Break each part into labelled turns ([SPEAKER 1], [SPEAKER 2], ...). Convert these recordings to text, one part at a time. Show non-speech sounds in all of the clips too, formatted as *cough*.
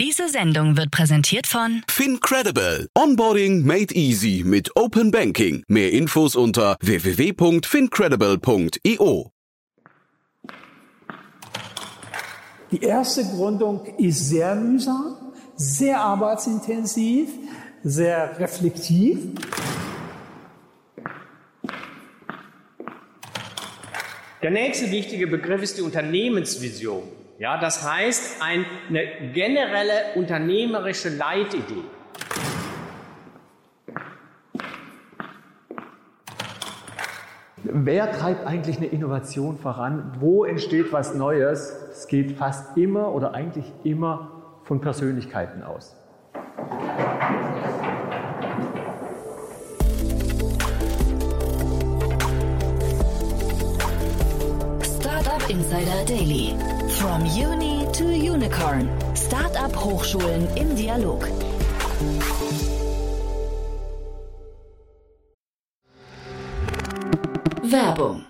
[SPEAKER 1] Diese Sendung wird präsentiert von
[SPEAKER 2] FinCredible. Onboarding made easy mit Open Banking. Mehr Infos unter www.fincredible.io.
[SPEAKER 3] Die erste Gründung ist sehr mühsam, sehr arbeitsintensiv, sehr reflektiv.
[SPEAKER 4] Der nächste wichtige Begriff ist die Unternehmensvision. Ja, das heißt eine generelle unternehmerische Leitidee.
[SPEAKER 5] Wer treibt eigentlich eine Innovation voran? Wo entsteht was Neues? Es geht fast immer oder eigentlich immer von Persönlichkeiten aus.
[SPEAKER 1] Startup Insider Daily. From Uni to Unicorn. Startup Hochschulen im Dialog. Werbung.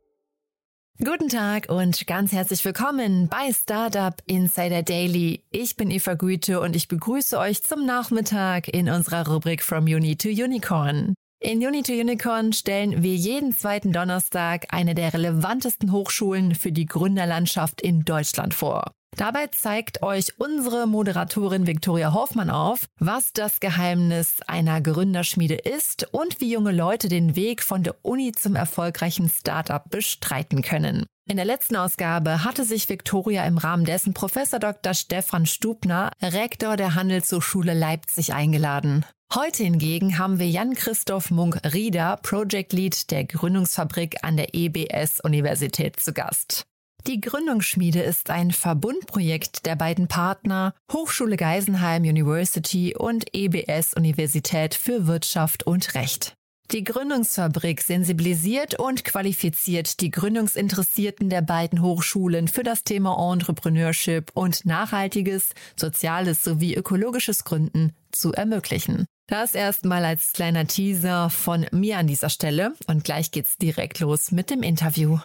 [SPEAKER 6] Guten Tag und ganz herzlich willkommen bei Startup Insider Daily. Ich bin Eva Güte und ich begrüße euch zum Nachmittag in unserer Rubrik From Uni to Unicorn. In Uni to Unicorn stellen wir jeden zweiten Donnerstag eine der relevantesten Hochschulen für die Gründerlandschaft in Deutschland vor. Dabei zeigt euch unsere Moderatorin Viktoria Hoffmann auf, was das Geheimnis einer Gründerschmiede ist und wie junge Leute den Weg von der Uni zum erfolgreichen Startup bestreiten können. In der letzten Ausgabe hatte sich Viktoria im Rahmen dessen Professor Dr. Stefan Stubner, Rektor der Handelshochschule Leipzig, eingeladen. Heute hingegen haben wir Jan-Christoph Munk-Rieder, Project Lead der Gründungsfabrik an der EBS-Universität zu Gast. Die Gründungsschmiede ist ein Verbundprojekt der beiden Partner Hochschule Geisenheim University und EBS Universität für Wirtschaft und Recht. Die Gründungsfabrik sensibilisiert und qualifiziert die Gründungsinteressierten der beiden Hochschulen für das Thema Entrepreneurship und nachhaltiges, soziales sowie ökologisches Gründen zu ermöglichen. Das erstmal als kleiner Teaser von mir an dieser Stelle und gleich geht's direkt los mit dem Interview.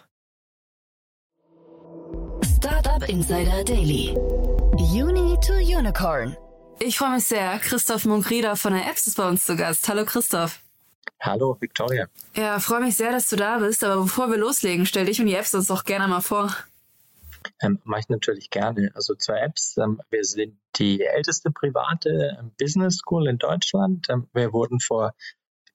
[SPEAKER 1] Insider Daily. Uni to Unicorn.
[SPEAKER 7] Ich freue mich sehr. Christoph Munkrieder von der Apps ist bei uns zu Gast. Hallo Christoph.
[SPEAKER 8] Hallo Victoria.
[SPEAKER 7] Ja, freue mich sehr, dass du da bist. Aber bevor wir loslegen, stell dich und die Apps uns doch gerne mal vor.
[SPEAKER 8] Ähm, Mache ich natürlich gerne. Also zur Apps. Ähm, wir sind die älteste private ähm, Business School in Deutschland. Ähm, wir wurden vor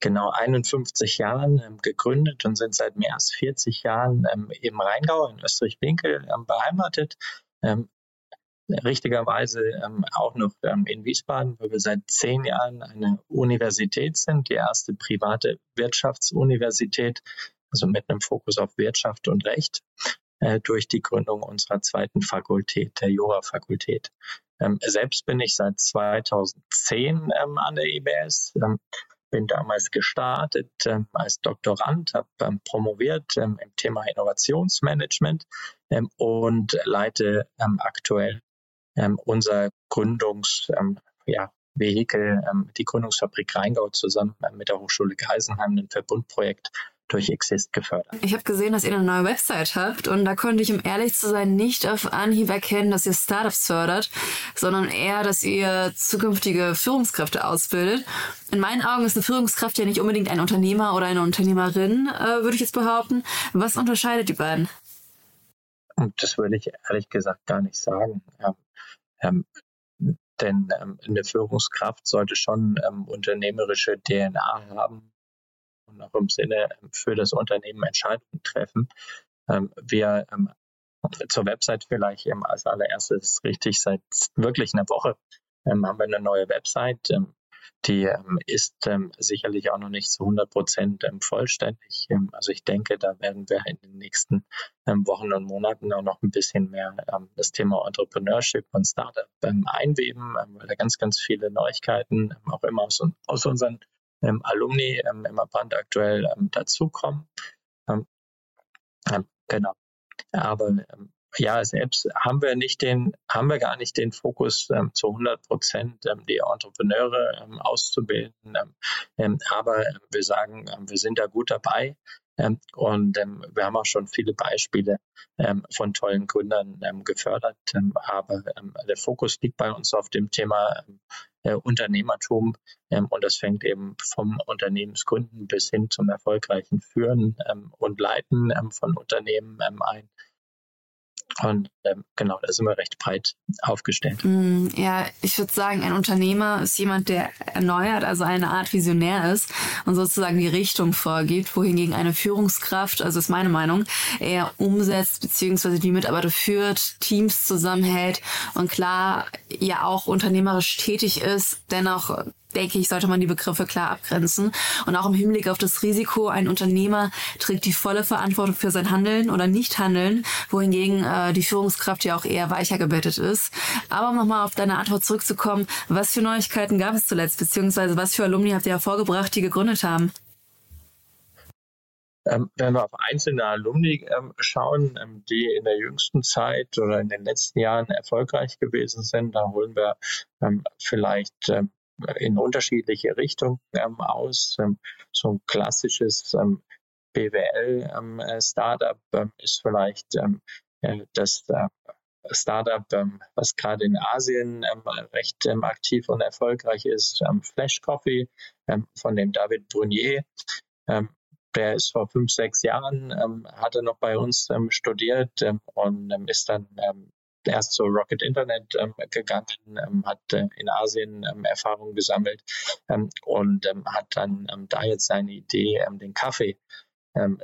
[SPEAKER 8] genau 51 Jahren ähm, gegründet und sind seit mehr als 40 Jahren ähm, im Rheingau in Österreich-Winkel ähm, beheimatet. Richtigerweise auch noch in Wiesbaden, wo wir seit zehn Jahren eine Universität sind, die erste private Wirtschaftsuniversität, also mit einem Fokus auf Wirtschaft und Recht, äh, durch die Gründung unserer zweiten Fakultät, der Jura-Fakultät. Ähm, selbst bin ich seit 2010 ähm, an der IBS, ähm, bin damals gestartet ähm, als Doktorand, habe ähm, promoviert ähm, im Thema Innovationsmanagement ähm, und leite ähm, aktuell ähm, unser Gründungs, ja, die Gründungsfabrik Rheingau zusammen mit der Hochschule Geisenheim, ein Verbundprojekt durch Exist gefördert.
[SPEAKER 7] Ich habe gesehen, dass ihr eine neue Website habt und da konnte ich, um ehrlich zu sein, nicht auf Anhieb erkennen, dass ihr Startups fördert, sondern eher, dass ihr zukünftige Führungskräfte ausbildet. In meinen Augen ist eine Führungskraft ja nicht unbedingt ein Unternehmer oder eine Unternehmerin, äh, würde ich jetzt behaupten. Was unterscheidet die beiden?
[SPEAKER 8] Das würde ich ehrlich gesagt gar nicht sagen. Ja, ähm, denn ähm, eine Führungskraft sollte schon ähm, unternehmerische DNA haben und auch im Sinne ähm, für das Unternehmen Entscheidungen treffen. Ähm, wir ähm, zur Website vielleicht als allererstes richtig seit wirklich einer Woche haben wir eine neue Website. die ähm, ist ähm, sicherlich auch noch nicht zu 100 Prozent ähm, vollständig. Ähm, also ich denke, da werden wir in den nächsten ähm, Wochen und Monaten auch noch ein bisschen mehr ähm, das Thema Entrepreneurship und Startup einweben, weil da ganz, ganz viele Neuigkeiten auch immer aus, aus unseren Alumni immer brandaktuell dazukommen. genau. Aber ja, selbst haben wir nicht den, haben wir gar nicht den Fokus ähm, zu 100 Prozent ähm, die Entrepreneure ähm, auszubilden. Ähm, ähm, aber ähm, wir sagen, wir sind da gut dabei. und wir haben auch schon viele Beispiele von tollen Gründern gefördert. aber der Fokus liegt bei uns auf dem Thema äh, Unternehmertum. und das fängt eben vom Unternehmensgründen bis hin zum erfolgreichen Führen und Leiten von Unternehmen ein. Und ähm, genau, da sind wir recht breit aufgestellt.
[SPEAKER 7] Mm, ja, ich würde sagen, ein Unternehmer ist jemand, der erneuert, also eine Art Visionär ist und sozusagen die Richtung vorgibt, wohingegen eine Führungskraft, also ist meine Meinung, eher umsetzt beziehungsweise die Mitarbeiter führt, Teams zusammenhält und klar ja auch unternehmerisch tätig ist, dennoch denke ich, sollte man die Begriffe klar abgrenzen. Und auch im Hinblick auf das Risiko, ein Unternehmer trägt die volle Verantwortung für sein Handeln oder Nicht-Handeln, wohingegen äh, die Führungskraft ja auch eher weicher gebettet ist. Aber um nochmal auf deine Antwort zurückzukommen, was für Neuigkeiten gab es zuletzt, beziehungsweise was für Alumni habt ihr hervorgebracht, die gegründet haben?
[SPEAKER 8] Ähm, wenn wir auf einzelne Alumni ähm, schauen, ähm, die in der jüngsten Zeit oder in den letzten Jahren erfolgreich gewesen sind, da holen wir ähm, vielleicht ähm, in unterschiedliche Richtungen ähm, aus. Ähm, so ein klassisches ähm, BWL-Startup ähm, ähm, ist vielleicht ähm, äh, das äh, Startup, was gerade in Asien recht aktiv und erfolgreich ist, Flash Coffee von dem David Brunier. der ist vor fünf, sechs Jahren, hat er noch bei uns studiert und ist dann erst zu Rocket Internet ähm, gegangen, ähm, hat äh, in Asien ähm, Erfahrungen gesammelt ähm, und ähm, hat dann ähm, da jetzt seine Idee, den Kaffee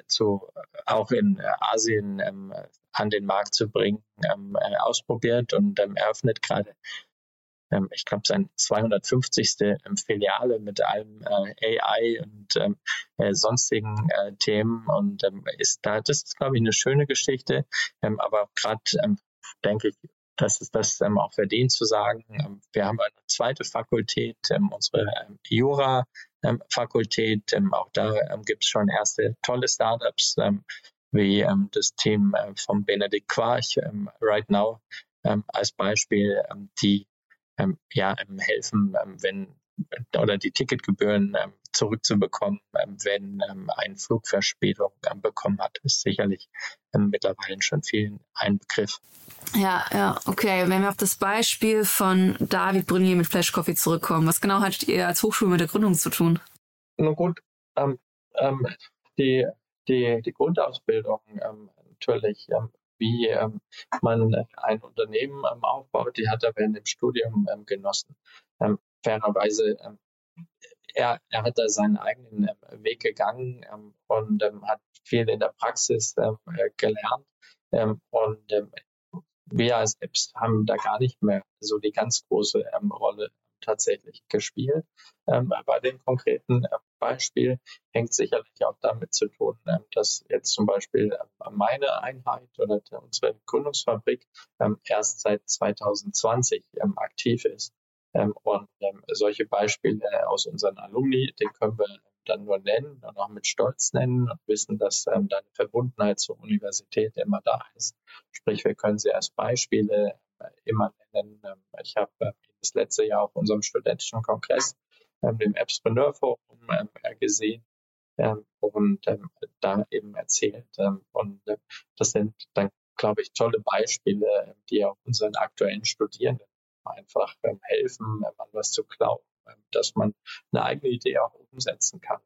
[SPEAKER 8] zu, auch in Asien an den Markt zu bringen, äh, ausprobiert und eröffnet gerade ich glaube, sein 250. Filiale mit allem äh, AI und äh, sonstigen äh, Themen und ähm, ist da, das ist, glaube ich, eine schöne Geschichte. Ähm, aber gerade ähm, denke ich, dass es das ähm, auch verdient zu sagen. Ähm, wir haben eine zweite Fakultät, ähm, unsere ähm, Jura-Fakultät. Ähm, auch da ähm, gibt es schon erste tolle Startups, wie das Team äh, von Benedikt Quarch, Right Now, als Beispiel, die ja, helfen, wenn oder die Ticketgebühren ähm, zurückzubekommen, ähm, wenn ähm, ein Flugverspätung ähm, bekommen hat, ist sicherlich ähm, mittlerweile schon vielen ein Begriff.
[SPEAKER 7] Ja, ja, okay. Wenn wir auf das Beispiel von David Brunier mit Flash Coffee zurückkommen, was genau hattet ihr als Hochschule mit der Gründung zu tun?
[SPEAKER 8] Na gut, ähm, die, die, die Grundausbildung natürlich wie ähm, man ein Unternehmen ähm, aufbaut, die hat er während dem Studium ähm, genossen fairerweise, ähm, er, er hat da seinen eigenen ähm, Weg gegangen ähm, und ähm, hat viel in der Praxis äh, gelernt. Und wir als Apps haben da gar nicht mehr so die ganz große Rolle tatsächlich gespielt. Ähm, bei dem konkreten Beispiel hängt sicherlich auch damit zu tun, dass jetzt zum Beispiel meine Einheit oder unsere Gründungsfabrik erst seit 2020 aktiv ist. Ähm, und ähm, solche Beispiele aus unseren Alumni, den können wir dann nur nennen und auch mit Stolz nennen und wissen, dass ähm, da eine Verbundenheit zur Universität immer da ist. Sprich, wir können sie als Beispiele äh, immer nennen. Ähm, ich habe äh, das letzte Jahr auf unserem studentischen Kongress, dem Appspreneur Forum, ähm, gesehen ähm, und ähm, da eben erzählt. Ähm, und äh, das sind dann, glaube ich, tolle Beispiele, die auch unseren aktuellen Studierenden einfach ähm, helfen, an was zu glauben, ähm, dass man eine eigene Idee auch umsetzen kann.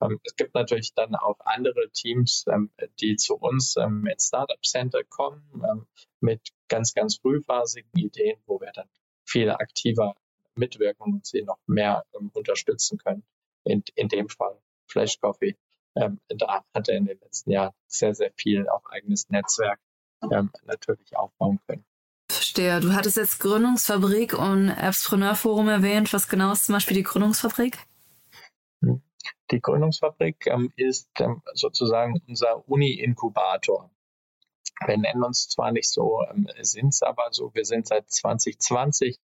[SPEAKER 8] Ähm, es gibt natürlich dann auch andere Teams, ähm, die zu uns ähm, ins Startup Center kommen ähm, mit ganz, ganz frühphasigen Ideen, wo wir dann viel aktiver mitwirken und sie noch mehr unterstützen können. In, in dem Fall Flash Coffee. da hat er in den letzten Jahren sehr, sehr viel auf eigenes Netzwerk natürlich aufbauen können.
[SPEAKER 7] Verstehe. Du hattest jetzt Gründungsfabrik und Appspreneur Forum erwähnt. Was genau ist zum Beispiel die Gründungsfabrik?
[SPEAKER 8] Die Gründungsfabrik ähm, ist ähm, sozusagen unser Uni-Inkubator. Wir nennen uns zwar nicht so, ähm, sind es aber so, wir sind seit 2020 ähm,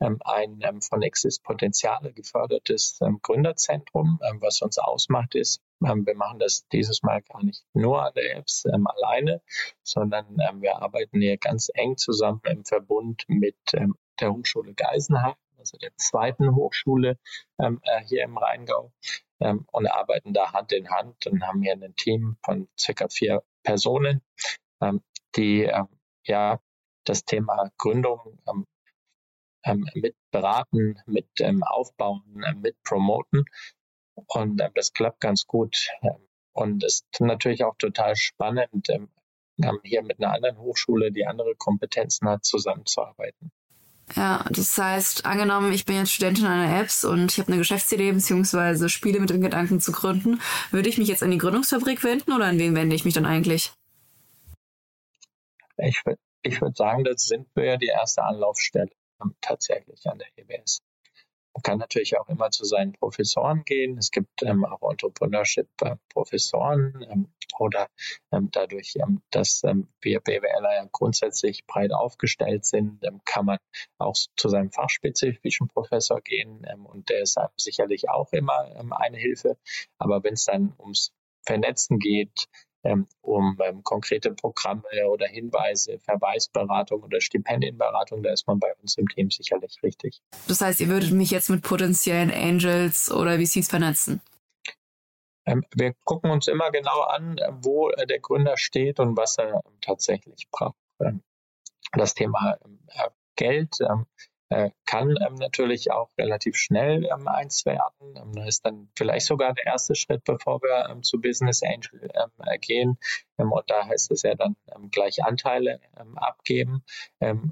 [SPEAKER 8] ein ähm, von Exist Potenziale gefördertes ähm, Gründerzentrum. was uns ausmacht, ist, wir machen das dieses Mal gar nicht nur an der Apps alleine, sondern wir arbeiten hier ganz eng zusammen im Verbund mit der Hochschule Geisenheim, also der zweiten Hochschule äh, hier im Rheingau, und arbeiten da Hand in Hand und haben hier ein Team von circa vier Personen, die ja das Thema Gründung ähm, mit beraten, mit ähm, aufbauen, äh, mit promoten. Und äh, das klappt ganz gut. Und es ist natürlich auch total spannend, ähm, hier mit einer anderen Hochschule, die andere Kompetenzen hat, zusammenzuarbeiten.
[SPEAKER 7] Ja, das heißt, angenommen, ich bin jetzt Studentin einer Apps und ich habe eine Geschäftsidee bzw. Spiele mit dem Gedanken zu gründen, würde ich mich jetzt an die Gründungsfabrik wenden oder an wen wende ich mich dann eigentlich?
[SPEAKER 8] Ich würde ich würd sagen, das sind wir ja die erste Anlaufstelle tatsächlich an der EBS. Man kann natürlich auch immer zu seinen Professoren gehen. Es gibt ähm, auch Entrepreneurship-Professoren ähm, oder ähm, dadurch, ähm, dass ähm, wir BWLer ja grundsätzlich breit aufgestellt sind, ähm, kann man auch zu seinem fachspezifischen Professor gehen und der ist sicherlich auch immer eine Hilfe. Aber wenn es dann ums Vernetzen geht, um ähm, konkrete Programme oder Hinweise, Verweisberatung oder Stipendienberatung, da ist man bei uns im Team sicherlich richtig.
[SPEAKER 7] Das heißt, ihr würdet mich jetzt mit potenziellen Angels oder VCs vernetzen?
[SPEAKER 8] Ähm, wir gucken uns immer genau an, wo äh, der Gründer steht und was er tatsächlich braucht. Das Thema Geld äh, kann ähm, natürlich auch relativ schnell ähm, eins werden. Ähm, das ist dann vielleicht sogar der erste Schritt, bevor wir ähm, zu Business Angel ähm, äh, gehen. Ähm, und da heißt es ja dann gleich Anteile abgeben.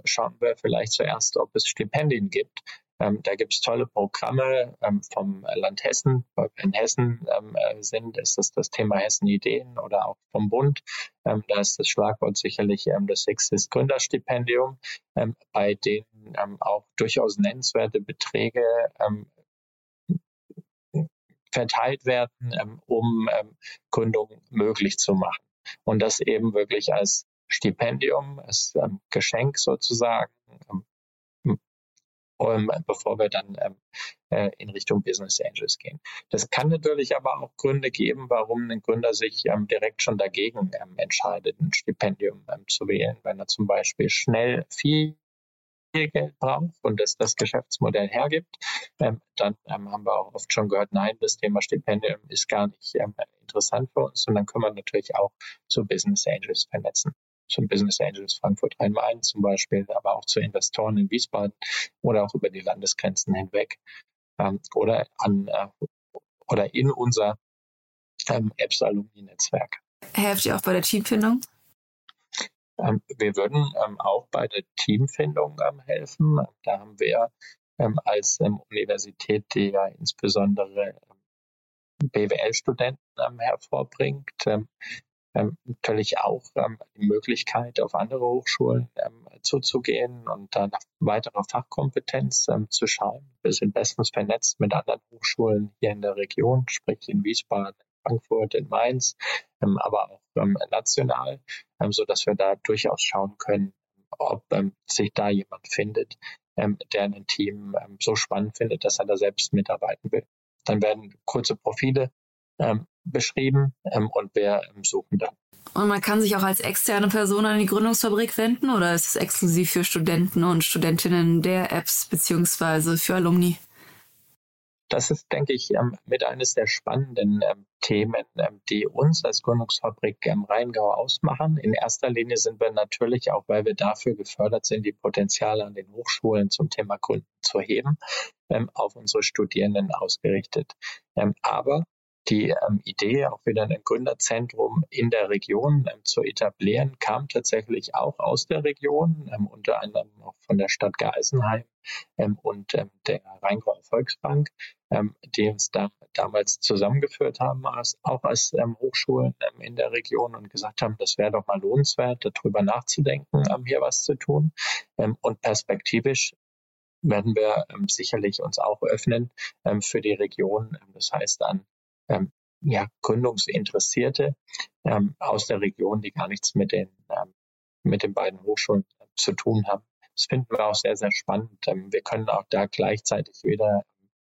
[SPEAKER 8] schauen wir vielleicht zuerst, ob es Stipendien gibt. Ähm, da gibt es tolle Programme ähm, vom Land Hessen. In Hessen ähm, äh, sind, ist das das Thema Hessen Ideen oder auch vom Bund. Ähm, da ist das Schlagwort sicherlich ähm, das Exist Gründerstipendium, ähm, bei denen auch durchaus nennenswerte Beträge verteilt werden, um Gründung möglich zu machen. Und das eben wirklich als Stipendium, als Geschenk sozusagen ähm, bevor wir dann ähm, äh, in Richtung Business Angels gehen. Das kann natürlich aber auch Gründe geben, warum ein Gründer sich ähm, direkt schon dagegen ähm, entscheidet, ein Stipendium ähm, zu wählen, wenn er zum Beispiel schnell viel Geld braucht und es das Geschäftsmodell hergibt, ähm, dann ähm, haben wir auch oft schon gehört, nein, das Thema Stipendium ist gar nicht ähm, interessant für uns. Und dann können wir natürlich auch zu Business Angels vernetzen zum Business Angels Frankfurt Rhein-Main zum Beispiel, aber auch zu Investoren in Wiesbaden oder auch über die Landesgrenzen hinweg ähm, oder an äh, oder in unser ähm, Apps Alumni Netzwerk.
[SPEAKER 7] Helft ihr auch bei der Teamfindung?
[SPEAKER 8] Ähm, wir würden ähm, auch bei der Teamfindung ähm, helfen. Da haben wir ähm, als Universität, die ja insbesondere BWL-Studenten hervorbringt, ähm, natürlich auch ähm, die Möglichkeit, auf andere Hochschulen ähm, zuzugehen und dann nach weiterer Fachkompetenz ähm, zu schauen. Wir sind bestens vernetzt mit anderen Hochschulen hier in der Region, sprich in Wiesbaden, Frankfurt, in Mainz, ähm, aber auch ähm, national, so dass wir da durchaus schauen können, ob sich da jemand findet, der ein Team so spannend findet, dass er da selbst mitarbeiten will. Dann werden kurze Profile ähm, beschrieben ähm, und wir ähm, suchen dann.
[SPEAKER 7] Und man kann sich auch als externe Person an die Gründungsfabrik wenden oder ist es exklusiv für Studenten und Studentinnen der Apps beziehungsweise für Alumni?
[SPEAKER 8] Das ist, denke ich, ähm, mit eines der spannenden ähm, Themen, ähm, die uns als Gründungsfabrik im Rheingau ausmachen. In erster Linie sind wir natürlich auch, weil wir dafür gefördert sind, die Potenziale an den Hochschulen zum Thema Gründen zu heben, auf unsere Studierenden ausgerichtet. Aber die ähm, Idee, auch wieder ein Gründerzentrum in der Region ähm, zu etablieren, kam tatsächlich auch aus der Region, ähm, unter anderem auch von der Stadt Geisenheim ähm, und ähm, der Rheingauer Volksbank, ähm, die uns da damals zusammengeführt haben, als, auch als Hochschulen in der Region und gesagt haben, das wäre doch mal lohnenswert, darüber nachzudenken, hier was zu tun. und perspektivisch werden wir sicherlich uns auch öffnen für die Region. das heißt, an ähm, ja, Gründungsinteressierte ähm, aus der Region, die gar nichts mit den, ähm, mit den beiden Hochschulen äh, zu tun haben. Das finden wir auch sehr, sehr spannend. Ähm, wir können auch da gleichzeitig wieder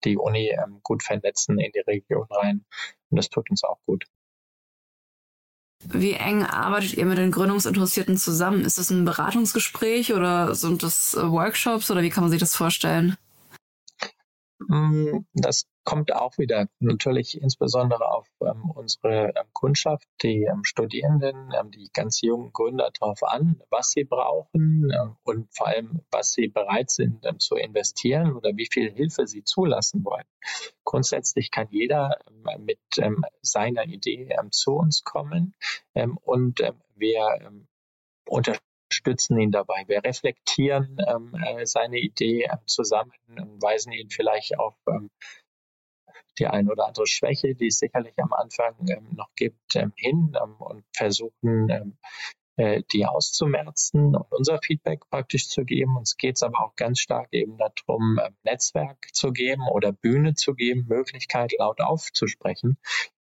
[SPEAKER 8] die Uni ähm, gut vernetzen in die Region rein. Und das tut uns auch gut.
[SPEAKER 7] Wie eng arbeitet ihr mit den Gründungsinteressierten zusammen? Ist das ein Beratungsgespräch oder sind das äh, Workshops oder wie kann man sich das vorstellen?
[SPEAKER 8] Mm, das kommt auch wieder natürlich insbesondere auf ähm, unsere ähm, Kundschaft, die ähm, Studierenden, ähm, die ganz jungen Gründer darauf an, was sie brauchen ähm, und vor allem, was sie bereit sind ähm, zu investieren oder wie viel Hilfe sie zulassen wollen. Grundsätzlich kann jeder mit seiner Idee zu uns kommen und wir unterstützen stützen ihn dabei. Wir reflektieren ähm, äh, seine Idee äh, zusammen, weisen ihn vielleicht auf ähm, die ein oder andere Schwäche, die es sicherlich am Anfang ähm, noch gibt, ähm, hin ähm, und versuchen, ähm, äh, die auszumerzen und unser Feedback praktisch zu geben. Uns geht es aber auch ganz stark eben darum, ähm, Netzwerk zu geben oder Bühne zu geben, Möglichkeit laut aufzusprechen.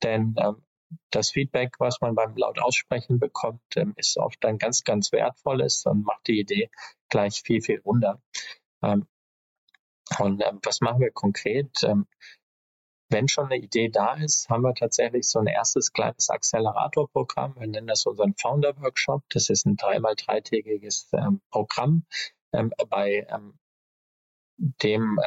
[SPEAKER 8] Denn ähm, das Feedback, was man beim laut aussprechen bekommt, ähm, ist oft ein ganz, ganz wertvolles und macht die Idee gleich viel, viel runder. Ähm, und ähm, was machen wir konkret? wenn schon eine Idee da ist, haben wir tatsächlich so ein erstes kleines Accelerator-Programm. Wir nennen das unseren Founder-Workshop. Das ist ein dreimal dreitägiges Programm, bei dem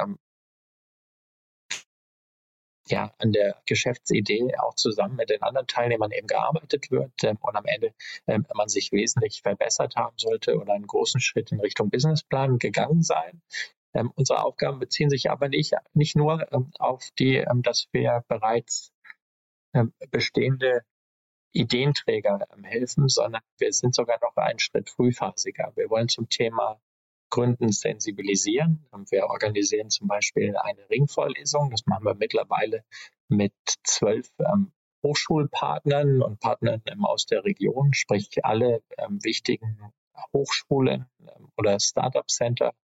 [SPEAKER 8] ja, an der Geschäftsidee auch zusammen mit den anderen Teilnehmern eben gearbeitet wird ähm, und am Ende ähm, man sich wesentlich verbessert haben sollte oder einen großen Schritt in Richtung Businessplan gegangen sein. Ähm, unsere Aufgaben beziehen sich aber nicht, nicht nur ähm, auf die, ähm, dass wir bereits ähm, bestehende Ideenträger helfen, sondern wir sind sogar noch einen Schritt frühphasiger. Wir wollen zum Thema Gründen sensibilisieren. Wir organisieren zum Beispiel eine Ringvorlesung. Das machen wir mittlerweile mit zwölf ähm, Hochschulpartnern und Partnern ähm, aus der Region, sprich alle ähm, wichtigen Hochschulen ähm, oder Startup Center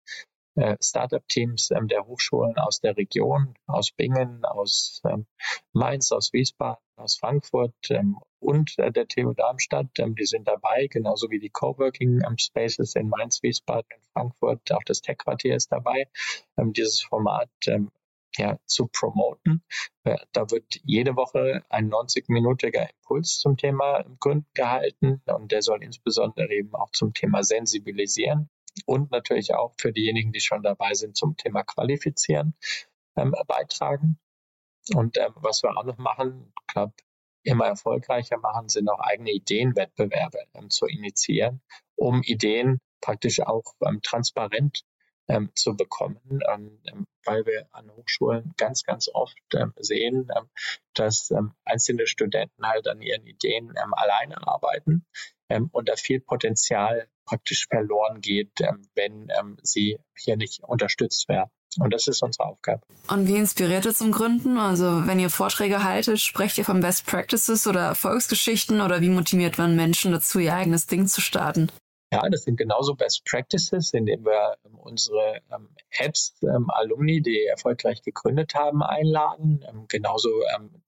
[SPEAKER 8] äh, Startup-Teams ähm, der Hochschulen aus der Region, aus Bingen, aus ähm, Mainz, aus Wiesbaden, aus Frankfurt ähm, und äh, der TU Darmstadt. Ähm, die sind dabei, genauso wie die Coworking ähm, Spaces in Mainz, Wiesbaden und Frankfurt. Auch das Tech-Quartier ist dabei, ähm, dieses Format ja, zu promoten. Äh, da wird jede Woche ein 90-minütiger Impuls zum Thema Gründen gehalten und der soll insbesondere eben auch zum Thema Sensibilisieren und natürlich auch für diejenigen, die schon dabei sind, zum Thema Qualifizieren ähm, beitragen. Und ähm, was wir auch noch machen, ich glaube, immer erfolgreicher machen, sind auch eigene Ideenwettbewerbe ähm, zu initiieren, um Ideen praktisch auch ähm, transparent ähm, zu bekommen, ähm, ähm weil wir an Hochschulen ganz, ganz oft ähm, sehen, ähm, dass ähm, einzelne Studenten halt an ihren Ideen alleine arbeiten und da viel Potenzial praktisch verloren geht, ähm, wenn ähm, sie hier nicht unterstützt werden. Und das ist unsere Aufgabe.
[SPEAKER 7] Und wie inspiriert ihr zum Gründen? Also wenn ihr Vorträge haltet, sprecht ihr von Best Practices oder Erfolgsgeschichten oder wie motiviert man Menschen dazu, ihr eigenes Ding zu starten?
[SPEAKER 8] Ja, das sind genauso Best Practices, indem wir ähm, unsere ähm, Apps, ähm, Alumni, die erfolgreich gegründet haben, einladen. Genauso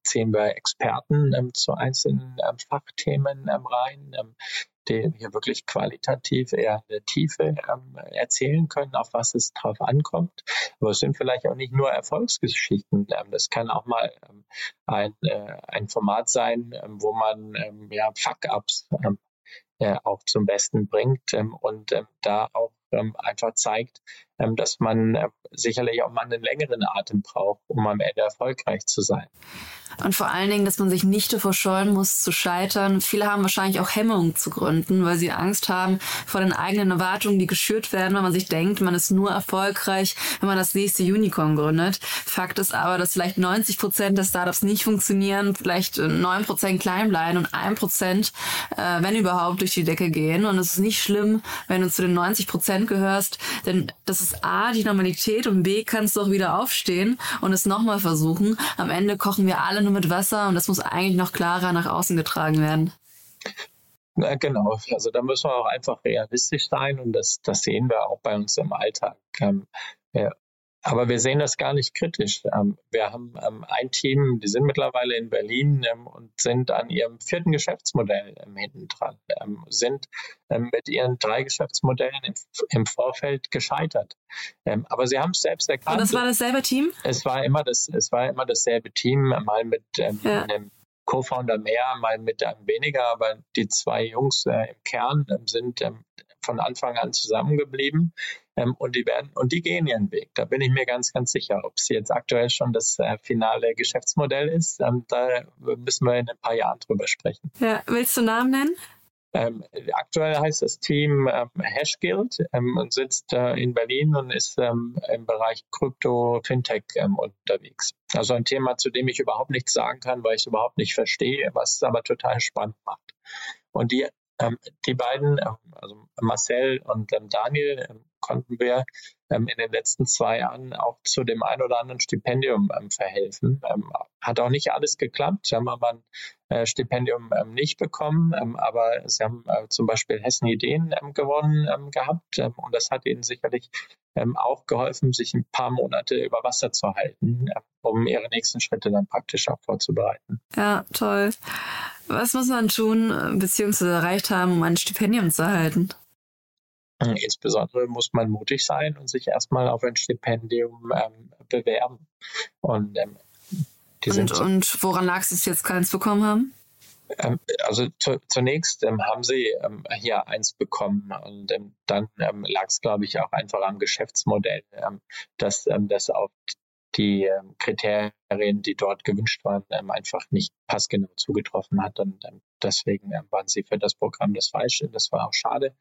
[SPEAKER 8] zählen wir Experten zu einzelnen Fachthemen rein, die hier wirklich qualitativ eher in der Tiefe erzählen können, auf was es drauf ankommt. Aber es sind vielleicht auch nicht nur Erfolgsgeschichten. das kann auch mal ein, äh, ein Format sein, wo man ja, Fuck-Ups auch zum Besten bringt ähm, und ähm, da auch einfach zeigt, ähm, dass man äh, sicherlich auch mal einen längeren Atem braucht, um am Ende erfolgreich zu sein.
[SPEAKER 7] Und vor allen Dingen, dass man sich nicht davor scheuen muss zu scheitern. Viele haben wahrscheinlich auch Hemmungen zu gründen, weil sie Angst haben vor den eigenen Erwartungen, die geschürt werden, weil man sich denkt, man ist nur erfolgreich, wenn man das nächste Unicorn gründet. Fakt ist aber, dass vielleicht 90 Prozent der Startups nicht funktionieren, vielleicht 9 Prozent klein bleiben und 1 Prozent, äh, wenn überhaupt, durch die Decke gehen. Und es ist nicht schlimm, wenn du zu den 90 Prozent gehörst, denn das ist A, die Normalität und B, kannst du auch wieder aufstehen und es nochmal versuchen. Am Ende kochen wir alle nur mit Wasser und das muss eigentlich noch klarer nach außen getragen werden.
[SPEAKER 8] Ja, genau, also da müssen wir auch einfach realistisch sein und das, das sehen wir auch bei uns im Alltag. Ähm, ja, aber wir sehen das gar nicht kritisch. Ähm, wir haben ähm, ein Team, die sind mittlerweile in Berlin ähm, und sind an ihrem vierten Geschäftsmodell hinten dran, sind mit ihren drei Geschäftsmodellen im, Vorfeld gescheitert. aber sie haben es selbst erkannt.
[SPEAKER 7] Und das war dasselbe Team?
[SPEAKER 8] Es war immer das, es war immer dasselbe Team, mal mit ja. einem Co-Founder mehr, mal mit einem weniger, aber die zwei Jungs äh, im Kern sind von Anfang an zusammengeblieben ähm, und die werden und die gehen ihren Weg. Da bin ich mir ganz, ganz sicher. Ob es jetzt aktuell schon das äh, finale Geschäftsmodell ist, ähm, da müssen wir in ein paar Jahren drüber sprechen.
[SPEAKER 7] Ja, willst du Namen nennen?
[SPEAKER 8] Ähm, aktuell heißt das Team ähm, Hashguild ähm, und sitzt äh, in Berlin und ist ähm, im Bereich Krypto, Fintech ähm, unterwegs. Also ein Thema, zu dem ich überhaupt nichts sagen kann, weil ich es überhaupt nicht verstehe, was es aber total spannend macht. Und die ähm, die beiden, ähm, also Marcel und Daniel, konnten wir ähm, in den letzten zwei Jahren auch zu dem ein oder anderen Stipendium ähm, verhelfen. hat auch nicht alles geklappt. Sie haben aber ein äh, Stipendium nicht bekommen, aber sie haben äh, zum Beispiel Hessen Ideen gewonnen gehabt und das hat ihnen sicherlich auch geholfen, sich ein paar Monate über Wasser zu halten, um ihre nächsten Schritte dann praktisch auch vorzubereiten.
[SPEAKER 7] Ja, toll. Was muss man tun äh, bzw. erreicht haben, um ein Stipendium zu erhalten? *clears throat*
[SPEAKER 8] Insbesondere muss man mutig sein und sich erstmal auf ein Stipendium ähm, bewerben. Und, ähm,
[SPEAKER 7] und, und, woran lag es, dass Sie jetzt keins bekommen haben?
[SPEAKER 8] Ähm, also zu, zunächst ähm, haben sie ähm, hier eins bekommen und ähm, dann lag es, glaube ich, auch einfach am Geschäftsmodell, dass das auf die Kriterien, die dort gewünscht waren, einfach nicht passgenau zugetroffen hat. Und deswegen waren sie für das Programm das Falsche. Das war auch schade.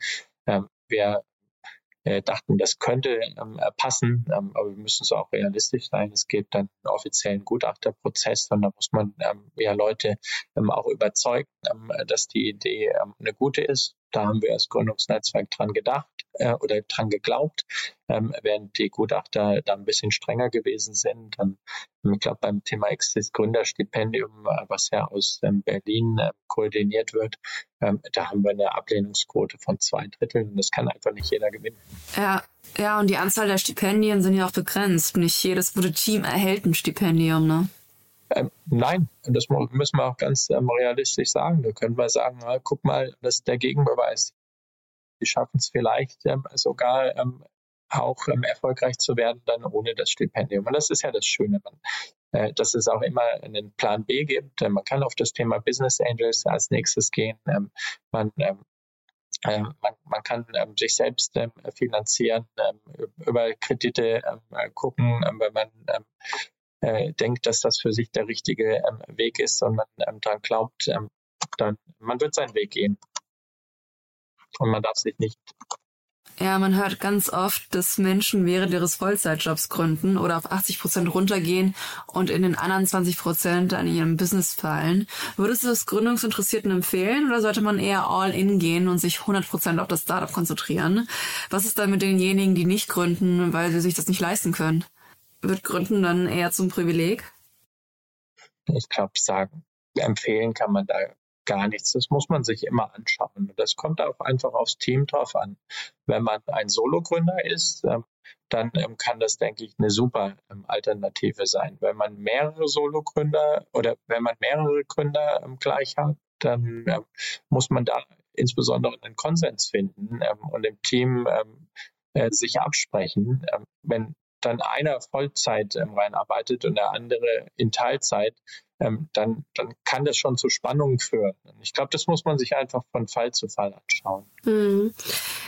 [SPEAKER 8] Wir äh, dachten, das könnte passen, aber wir müssen es auch realistisch sein. Es gibt dann einen offiziellen Gutachterprozess und da muss man ja Leute auch überzeugen, dass die Idee eine gute ist. Da haben wir als Gründungsnetzwerk dran gedacht äh, oder dran geglaubt, ähm, während die Gutachter da ein bisschen strenger gewesen sind. Ähm, ich glaube, beim Thema Exist Gründerstipendium, äh, was ja aus ähm, Berlin äh, koordiniert wird, ähm, da haben wir eine Ablehnungsquote von zwei Dritteln und das kann einfach nicht jeder gewinnen.
[SPEAKER 7] Ja, ja, und die Anzahl der Stipendien sind ja auch begrenzt. Nicht jedes gute Team erhält ein Stipendium, ne?
[SPEAKER 8] Ähm, nein, das müssen wir auch ganz ähm, realistisch sagen. Da können wir sagen, na, guck mal, das ist der Gegenbeweis. Die schaffen es vielleicht ähm, sogar ähm, auch ähm, erfolgreich zu werden, dann ohne das Stipendium. Und das ist ja das Schöne, man, äh, dass es auch immer einen Plan B gibt. Äh, man kann auf das Thema Business Angels als nächstes gehen. Ähm, man ähm, äh, man, man, kann ähm, sich selbst ähm, finanzieren, ähm, über Kredite gucken, wenn man äh, denkt, dass das für sich der richtige Weg ist und man daran glaubt, dann man wird seinen Weg gehen. Und man darf sich nicht
[SPEAKER 7] ja, man hört ganz oft, dass Menschen während ihres Vollzeitjobs gründen oder auf 80 Prozent runtergehen und in den anderen 20 Prozent an ihrem Business fallen. Würdest du das Gründungsinteressierten empfehlen oder sollte man eher all in gehen und sich 100 Prozent auf das Startup konzentrieren? Was ist dann mit denjenigen, die nicht gründen, weil sie sich das nicht leisten können? wird Gründen dann eher zum Privileg?
[SPEAKER 8] Ich glaube, sagen, empfehlen kann man da gar nichts. Das muss man sich immer anschauen. Das kommt auch einfach aufs Team drauf an. Wenn man ein Sologründer ist, ähm, dann ähm, kann das, denke ich, eine super ähm, Alternative sein. Wenn man mehrere Sologründer oder wenn man mehrere Gründer gleich hat, dann muss man da insbesondere einen Konsens finden und im Team äh, sich absprechen. wenn dann einer Vollzeit reinarbeitet und der andere in Teilzeit, ähm, dann, dann kann das schon zu Spannungen führen. Ich glaube, das muss man sich einfach von Fall zu Fall anschauen.
[SPEAKER 7] Mhm.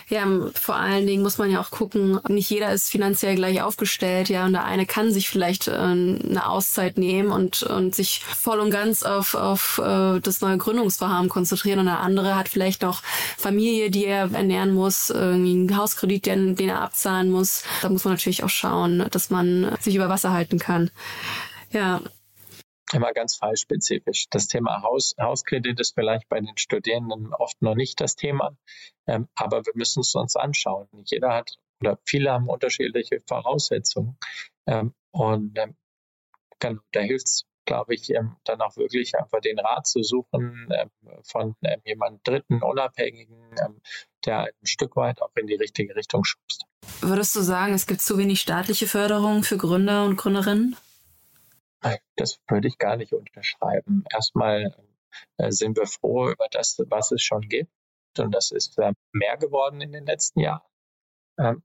[SPEAKER 7] Ja, vor allen Dingen muss man ja auch gucken, nicht jeder ist finanziell gleich aufgestellt, ja, und der eine kann sich vielleicht äh, eine Auszeit nehmen und, und sich voll und ganz auf, auf äh, das neue Gründungsvorhaben konzentrieren und der andere hat vielleicht noch Familie, die er ernähren muss, irgendwie einen Hauskredit, den, den er abzahlen muss. Da muss man natürlich auch schauen, dass man sich über Wasser halten kann. Ja,
[SPEAKER 8] immer ganz fallspezifisch. Das Thema Haus, Hauskredit ist vielleicht bei den Studierenden oft noch nicht das Thema, ähm, aber wir müssen es uns anschauen. Jeder hat oder viele haben unterschiedliche Voraussetzungen ähm, und ähm, kann, da hilft es, glaube ich, ähm, dann auch wirklich einfach den Rat zu suchen ähm, von ähm, jemand Dritten, Unabhängigen, der ein Stück weit auch in die richtige Richtung schubst.
[SPEAKER 7] Würdest du sagen, es gibt zu wenig staatliche Förderung für Gründer und Gründerinnen?
[SPEAKER 8] Das würde ich gar nicht unterschreiben. Erstmal äh, sind wir froh über das, was es schon gibt. Und das ist äh, mehr geworden in den letzten Jahren. Ähm,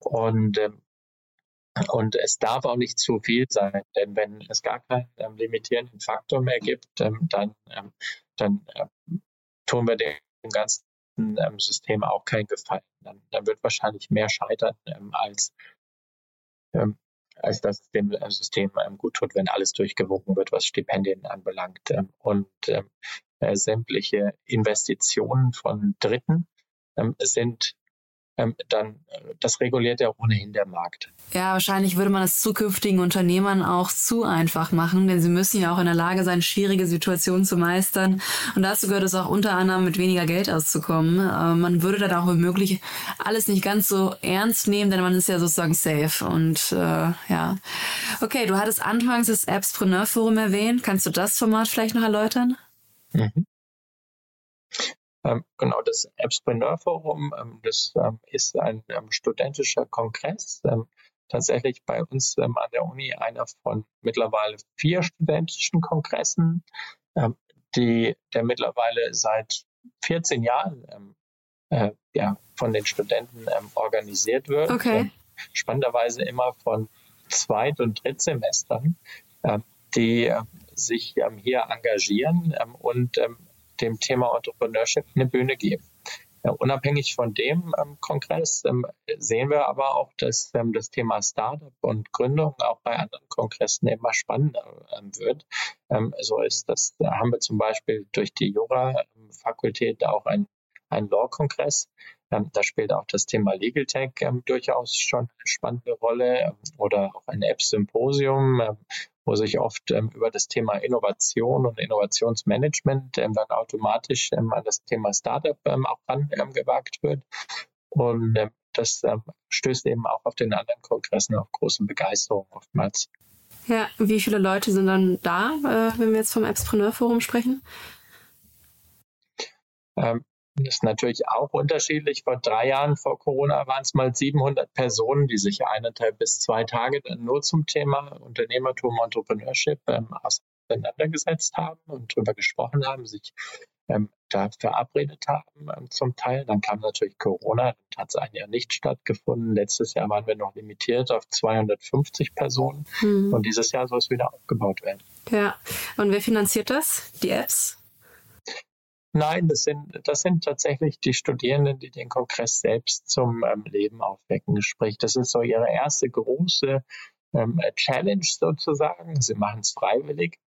[SPEAKER 8] und, ähm, und es darf auch nicht zu viel sein, denn wenn es gar keinen ähm, limitierenden Faktor mehr gibt, dann, dann tun wir dem ganzen System auch keinen Gefallen. Dann, dann wird wahrscheinlich mehr scheitern als, als dass dem äh, System ähm, gut tut, wenn alles durchgewunken wird, was Stipendien anbelangt. Ähm, und ähm, äh, sämtliche Investitionen von Dritten sind dann äh, das reguliert ja ohnehin der Markt.
[SPEAKER 7] Ja, wahrscheinlich würde man es zukünftigen Unternehmern auch zu einfach machen, denn sie müssen ja auch in der Lage sein, schwierige Situationen zu meistern. Und dazu gehört es auch unter anderem mit weniger Geld auszukommen. Äh, man würde dann auch womöglich alles nicht ganz so ernst nehmen, denn man ist ja sozusagen safe. Und äh, ja. Okay, du hattest anfangs das Appspreneur Forum erwähnt. Kannst du das Format vielleicht noch erläutern? Mhm.
[SPEAKER 8] Ähm, genau, das Appspreneur Forum, ähm, das ähm, ist ein studentischer Kongress. Tatsächlich bei uns an der Uni einer von mittlerweile vier studentischen Kongressen, die, der mittlerweile seit 14 Jahren äh, ja, von den Studenten organisiert wird.
[SPEAKER 7] Okay.
[SPEAKER 8] spannenderweise immer von Zweit- und Drittsemestern, die sich hier engagieren und dem Thema Entrepreneurship eine Bühne geben. Ja, unabhängig von dem ähm, Kongress ähm, sehen wir aber auch, dass ähm, das Thema Startup und Gründung auch bei anderen Kongressen immer spannender ähm, wird. Ähm, so ist das, da haben wir zum Beispiel durch die Jura-Fakultät auch ein, ein Law-Kongress. Ähm, da spielt auch das Thema Legal Tech durchaus schon eine spannende Rolle oder auch ein App-Symposium, wo sich oft ähm, über das Thema Innovation und Innovationsmanagement ähm, dann automatisch ähm, an das Thema Startup ähm, auch rangewagt ähm, wird. Und ähm, das stößt eben auch auf den anderen Kongressen auf große Begeisterung oftmals.
[SPEAKER 7] Ja, wie viele Leute sind dann da, äh, wenn wir jetzt vom Appspreneur Forum sprechen?
[SPEAKER 8] Ähm, ist natürlich auch unterschiedlich. Vor drei Jahren vor Corona waren es mal 700 Personen, die sich eineinhalb bis zwei Tage dann nur zum Thema Unternehmertum, Entrepreneurship ähm, auseinandergesetzt haben und darüber gesprochen haben, sich ähm, da verabredet haben ähm, zum Teil. Dann kam natürlich Corona, dann hat es ein Jahr nicht stattgefunden. Letztes Jahr waren wir noch limitiert auf 250 Personen mhm. und dieses Jahr soll es wieder aufgebaut werden.
[SPEAKER 7] Ja, und wer finanziert das? Die Apps?
[SPEAKER 8] Nein, das sind, das sind tatsächlich die Studierenden, die den Kongress selbst zum ähm, Leben aufwecken. Sprich, das ist so ihre erste große ähm, Challenge sozusagen. Sie machen es freiwillig.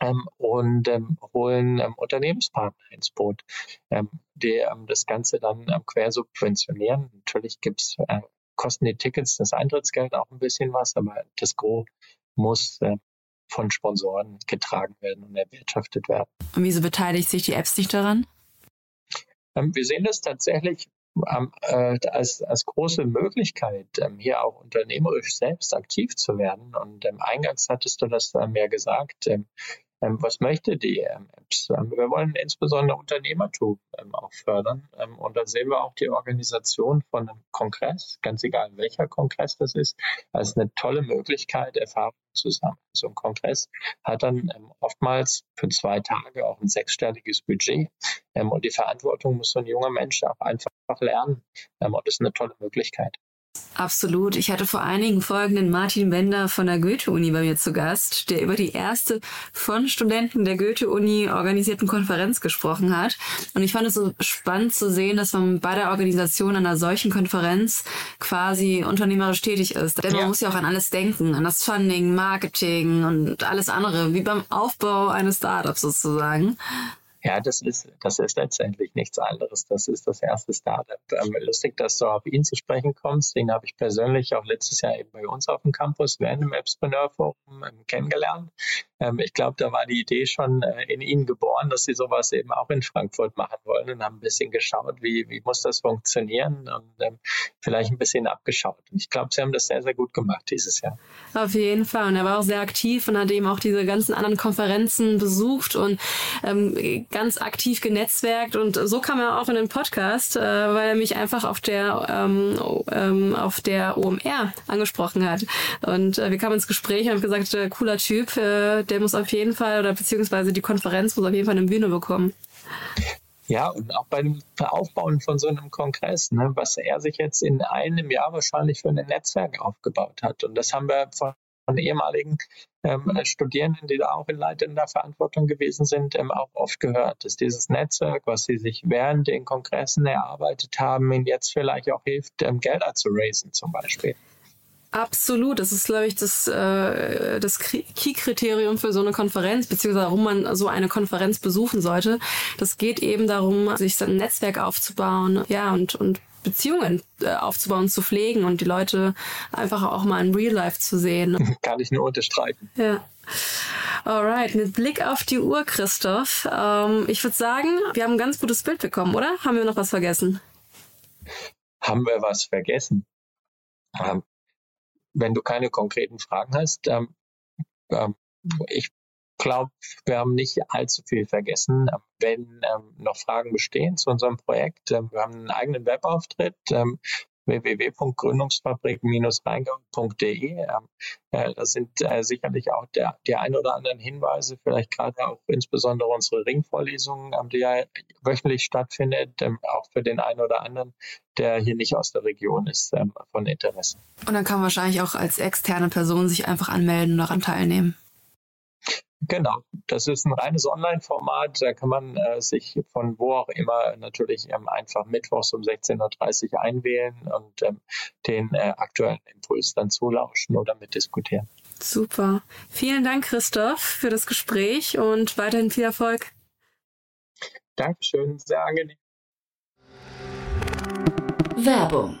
[SPEAKER 8] Ähm, und ähm, holen ähm, Unternehmenspartner ins Boot, ähm, die das Ganze dann quer subventionieren. Natürlich gibt's äh, kosten die Tickets, das Eintrittsgeld auch ein bisschen was, aber das Gros muss äh, von Sponsoren getragen werden und erwirtschaftet werden.
[SPEAKER 7] Und wieso beteiligt sich die Apps nicht daran?
[SPEAKER 8] Ähm, wir sehen das tatsächlich ähm, äh, als, als große Möglichkeit, ähm, hier auch unternehmerisch selbst aktiv zu werden. Und eingangs hattest du das ähm, ja gesagt. Ähm, was möchte die ähm, Apps? Ähm, wir wollen insbesondere Unternehmertum ähm, auch fördern. Ähm, und da sehen wir auch die Organisation von einem Kongress, ganz egal welcher Kongress das ist, als eine tolle Möglichkeit, Erfahrungen zu sammeln. So ein Kongress hat dann ähm, oftmals für zwei Tage auch ein sechsstelliges Budget. und die Verantwortung muss so ein junger Mensch auch einfach lernen. und das ist eine tolle Möglichkeit.
[SPEAKER 7] Absolut. Ich hatte vor einigen Folgen den Martin Bender von der Goethe-Uni bei mir zu Gast, der über die erste von Studenten der Goethe-Uni organisierten Konferenz gesprochen hat. Und ich fand es so spannend zu sehen, dass man bei der Organisation einer solchen Konferenz quasi unternehmerisch tätig ist. Denn man muss ja auch an alles denken, an das Funding, Marketing und alles andere, wie beim Aufbau eines Startups sozusagen.
[SPEAKER 8] Ja, das ist, das ist letztendlich nichts anderes. Das ist das erste Startup. Ähm, lustig, dass du auf ihn zu sprechen kommst. Den habe ich persönlich auch letztes Jahr eben bei uns auf dem Campus während dem Appspreneur Forum ähm, kennengelernt. Ähm, ich glaube, da war die Idee schon äh, in ihnen geboren, dass sie sowas eben auch in Frankfurt machen wollen und haben ein bisschen geschaut, wie, wie muss das funktionieren und ähm, vielleicht ein bisschen abgeschaut. Und ich glaube, sie haben das sehr, sehr gut gemacht dieses Jahr.
[SPEAKER 7] Auf jeden Fall. Und er war auch sehr aktiv und hat eben auch diese ganzen anderen Konferenzen besucht und ähm, ganz aktiv genetzwerkt und so kam er auch in den Podcast, äh, weil er mich einfach auf der ähm, ähm, auf der OMR angesprochen hat und äh, wir kamen ins Gespräch und haben gesagt, äh, cooler Typ, äh, der muss auf jeden Fall oder beziehungsweise die Konferenz muss auf jeden Fall eine Bühne bekommen.
[SPEAKER 8] Ja, und auch bei dem Aufbauen von so einem Kongress, ne, was er sich jetzt in einem Jahr wahrscheinlich für ein Netzwerk aufgebaut hat. Und das haben wir von von ehemaligen ähm, Studierenden, die da auch in leitender Verantwortung gewesen sind, ähm, auch oft gehört, dass dieses Netzwerk, was sie sich während den Kongressen erarbeitet haben, ihnen jetzt vielleicht auch hilft, ähm, Gelder zu raisen zum Beispiel.
[SPEAKER 7] Absolut, das ist, glaube ich, das, äh, das Key-Kriterium für so eine Konferenz, beziehungsweise warum man so eine Konferenz besuchen sollte. Das geht eben darum, sich so ein Netzwerk aufzubauen, ja, und, und Beziehungen äh, aufzubauen, zu pflegen und die Leute einfach auch mal in Real Life zu sehen. *laughs*
[SPEAKER 8] Kann ich nur unterstreichen.
[SPEAKER 7] Ja. Alright, mit Blick auf die Uhr, Christoph. Ähm, ich würde sagen, wir haben ein ganz gutes Bild bekommen, oder? Haben wir noch was vergessen?
[SPEAKER 8] Haben wir was vergessen? Ähm, wenn du keine konkreten Fragen hast, ähm, ähm, ich glaube, wir haben nicht allzu viel vergessen. Wenn ähm, noch Fragen bestehen zu unserem Projekt, ähm, wir haben einen eigenen Webauftritt. Ähm, www.gründungsfabrik-rheingau.de. Ähm, äh, da sind äh, sicherlich auch der, die ein oder anderen Hinweise, vielleicht gerade auch insbesondere unsere Ringvorlesungen, ähm, die ja wöchentlich stattfindet, ähm, auch für den einen oder anderen, der hier nicht aus der Region ist, ähm, von Interesse.
[SPEAKER 7] Und dann kann man wahrscheinlich auch als externe Person sich einfach anmelden und daran teilnehmen.
[SPEAKER 8] Genau, das ist ein reines Online-Format. Da kann man äh, sich von wo auch immer natürlich ähm, einfach mittwochs um 16.30 Uhr einwählen und ähm, den äh, aktuellen Impuls dann zulauschen oder mitdiskutieren.
[SPEAKER 7] Super. Vielen Dank, Christoph, für das Gespräch und weiterhin viel Erfolg.
[SPEAKER 8] Dankeschön, sehr angenehm.
[SPEAKER 1] Werbung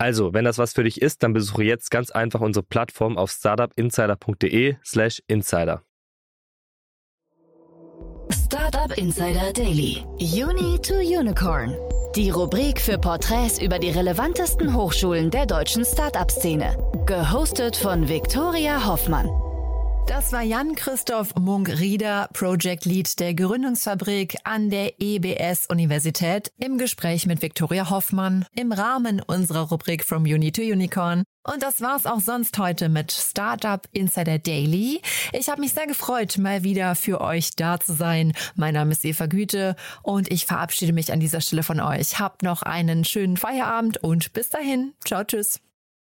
[SPEAKER 9] Also, wenn das was für dich ist, dann besuche jetzt ganz einfach unsere Plattform auf startupinsider.de/slash insider.
[SPEAKER 1] Startup Insider Daily. Uni to Unicorn. Die Rubrik für Porträts über die relevantesten Hochschulen der deutschen Startup-Szene. Gehostet von Viktoria Hoffmann.
[SPEAKER 6] Das war Jan-Christoph Munk-Rieder, Project Lead der Gründungsfabrik an der EBS-Universität, im Gespräch mit Viktoria Hoffmann im Rahmen unserer Rubrik From Uni to Unicorn. Und das war's auch sonst heute mit Startup Insider Daily. Ich habe mich sehr gefreut, mal wieder für euch da zu sein. Mein Name ist Eva Güte und ich verabschiede mich an dieser Stelle von euch. Habt noch einen schönen Feierabend und bis dahin. Ciao, tschüss.